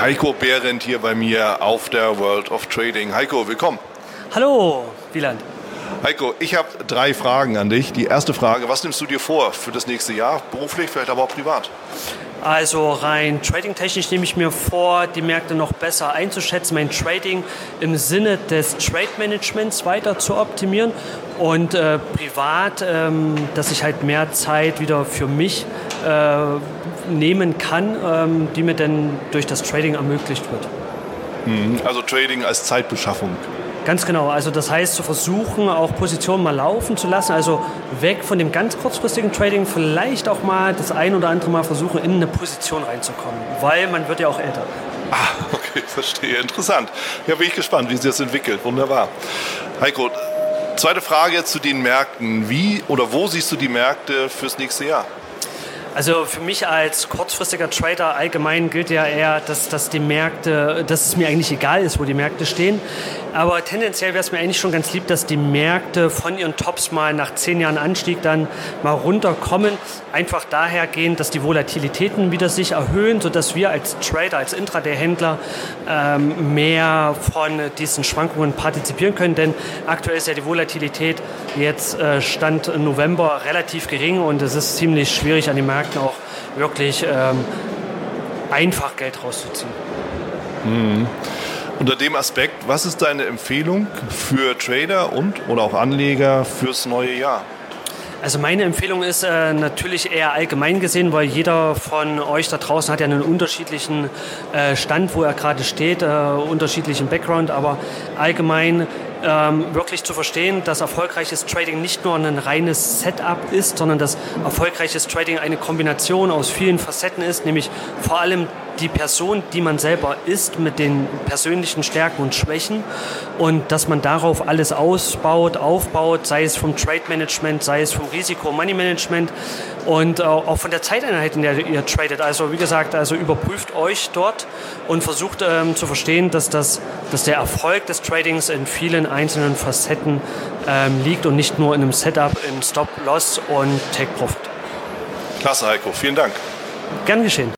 Heiko Behrendt hier bei mir auf der World of Trading. Heiko, willkommen. Hallo, Wieland. Heiko, ich habe drei Fragen an dich. Die erste Frage, was nimmst du dir vor für das nächste Jahr, beruflich, vielleicht aber auch privat? Also rein trading-technisch nehme ich mir vor, die Märkte noch besser einzuschätzen, mein Trading im Sinne des Trade-Managements weiter zu optimieren und äh, privat, ähm, dass ich halt mehr Zeit wieder für mich äh, nehmen kann, ähm, die mir dann durch das Trading ermöglicht wird. Mhm. Also Trading als Zeitbeschaffung. Ganz genau. Also das heißt, zu versuchen, auch Positionen mal laufen zu lassen. Also weg von dem ganz kurzfristigen Trading, vielleicht auch mal das ein oder andere Mal versuchen, in eine Position reinzukommen. Weil man wird ja auch älter. Ah, okay, verstehe. Interessant. Ja, bin ich gespannt, wie sich das entwickelt. Wunderbar. Heiko, zweite Frage zu den Märkten. Wie oder wo siehst du die Märkte fürs nächste Jahr? Also für mich als kurzfristiger Trader allgemein gilt ja eher, dass, dass die Märkte, dass es mir eigentlich egal ist, wo die Märkte stehen. Aber tendenziell wäre es mir eigentlich schon ganz lieb, dass die Märkte von ihren Tops mal nach zehn Jahren Anstieg dann mal runterkommen. Einfach dahergehend, dass die Volatilitäten wieder sich erhöhen, sodass wir als Trader, als Intraday-Händler ähm, mehr von diesen Schwankungen partizipieren können. Denn aktuell ist ja die Volatilität jetzt äh, Stand November relativ gering und es ist ziemlich schwierig an den Märkten auch wirklich ähm, einfach Geld rauszuziehen. Mhm. Unter dem Aspekt, was ist deine Empfehlung für Trader und oder auch Anleger fürs neue Jahr? Also meine Empfehlung ist äh, natürlich eher allgemein gesehen, weil jeder von euch da draußen hat ja einen unterschiedlichen äh, Stand, wo er gerade steht, äh, unterschiedlichen Background, aber allgemein ähm, wirklich zu verstehen, dass erfolgreiches Trading nicht nur ein reines Setup ist, sondern dass erfolgreiches Trading eine Kombination aus vielen Facetten ist, nämlich vor allem die Person, die man selber ist, mit den persönlichen Stärken und Schwächen und dass man darauf alles ausbaut, aufbaut, sei es vom Trade Management, sei es vom Risiko Money Management und auch von der Zeiteinheit, in der ihr tradet. Also wie gesagt, also überprüft euch dort und versucht ähm, zu verstehen, dass, das, dass der Erfolg des Tradings in vielen einzelnen Facetten ähm, liegt und nicht nur in einem Setup, in Stop, Loss und Take Profit. Klasse, Heiko. Vielen Dank. Gern geschehen.